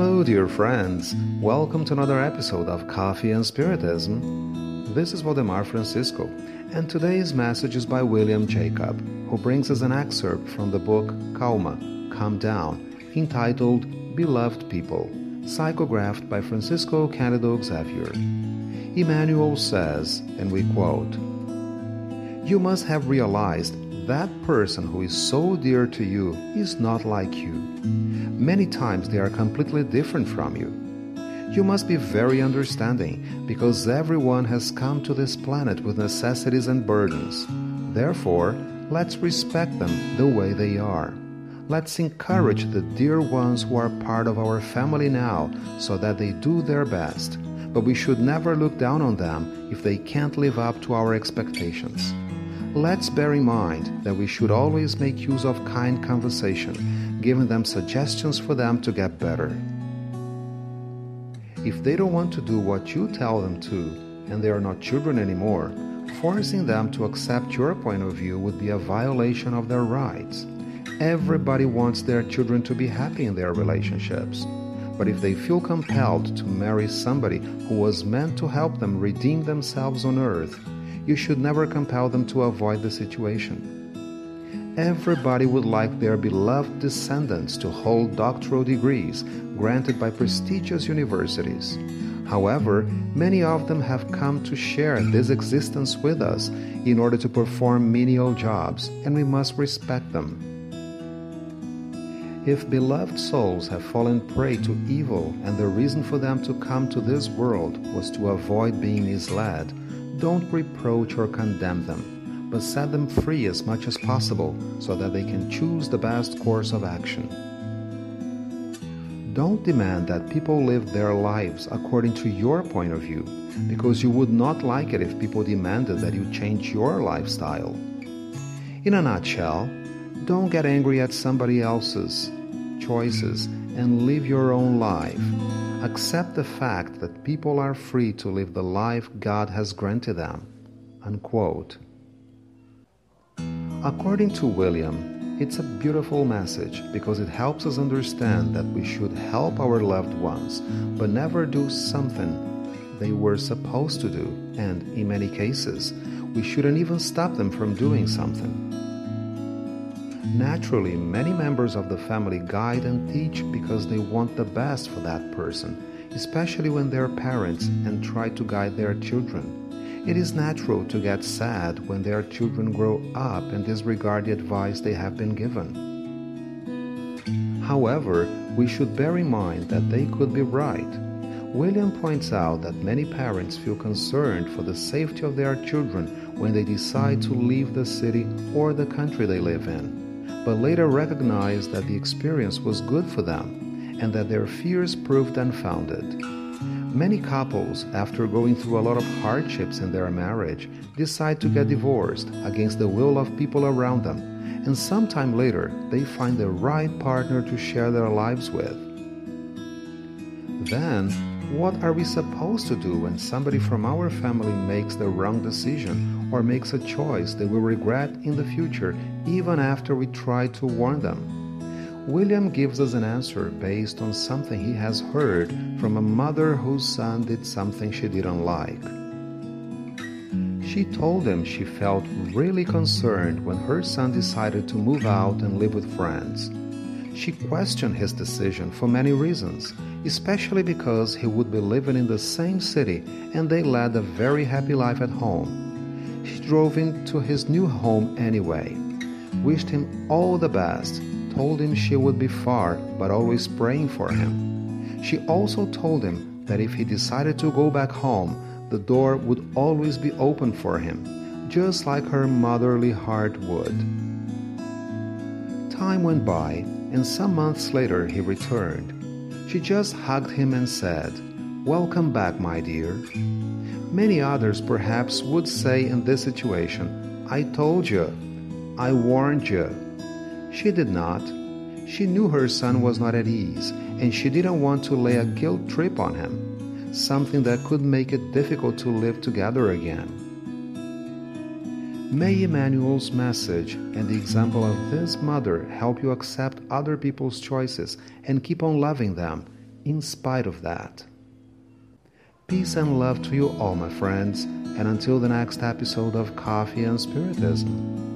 Hello, dear friends. Welcome to another episode of Coffee and Spiritism. This is Waldemar Francisco, and today's message is by William Jacob, who brings us an excerpt from the book Calma, Calm Down, entitled Beloved People, psychographed by Francisco Candido Xavier. Emmanuel says, and we quote, You must have realized that person who is so dear to you is not like you. Many times they are completely different from you. You must be very understanding because everyone has come to this planet with necessities and burdens. Therefore, let's respect them the way they are. Let's encourage the dear ones who are part of our family now so that they do their best. But we should never look down on them if they can't live up to our expectations. Let's bear in mind that we should always make use of kind conversation, giving them suggestions for them to get better. If they don't want to do what you tell them to, and they are not children anymore, forcing them to accept your point of view would be a violation of their rights. Everybody wants their children to be happy in their relationships. But if they feel compelled to marry somebody who was meant to help them redeem themselves on earth, you should never compel them to avoid the situation. Everybody would like their beloved descendants to hold doctoral degrees granted by prestigious universities. However, many of them have come to share this existence with us in order to perform menial jobs, and we must respect them. If beloved souls have fallen prey to evil and the reason for them to come to this world was to avoid being misled, don't reproach or condemn them, but set them free as much as possible so that they can choose the best course of action. Don't demand that people live their lives according to your point of view, because you would not like it if people demanded that you change your lifestyle. In a nutshell, don't get angry at somebody else's choices and live your own life. Accept the fact that people are free to live the life God has granted them. Unquote. According to William, it's a beautiful message because it helps us understand that we should help our loved ones, but never do something they were supposed to do, and in many cases, we shouldn't even stop them from doing something. Naturally, many members of the family guide and teach because they want the best for that person, especially when they're parents and try to guide their children. It is natural to get sad when their children grow up and disregard the advice they have been given. However, we should bear in mind that they could be right. William points out that many parents feel concerned for the safety of their children when they decide to leave the city or the country they live in but later recognized that the experience was good for them and that their fears proved unfounded. Many couples, after going through a lot of hardships in their marriage, decide to get divorced against the will of people around them, and sometime later they find the right partner to share their lives with. Then, what are we supposed to do when somebody from our family makes the wrong decision or makes a choice they will regret in the future even after we try to warn them? William gives us an answer based on something he has heard from a mother whose son did something she didn't like. She told him she felt really concerned when her son decided to move out and live with friends. She questioned his decision for many reasons, especially because he would be living in the same city and they led a very happy life at home. She drove him to his new home anyway, wished him all the best, told him she would be far but always praying for him. She also told him that if he decided to go back home, the door would always be open for him, just like her motherly heart would. Time went by, and some months later he returned. She just hugged him and said, Welcome back, my dear. Many others perhaps would say in this situation, I told you, I warned you. She did not. She knew her son was not at ease, and she didn't want to lay a guilt trip on him. something that could make it difficult to live together again. May Emmanuel's message and the example of this mother help you accept other people's choices and keep on loving them in spite of that. Peace and love to you all, my friends, and until the next episode of Coffee and Spiritism.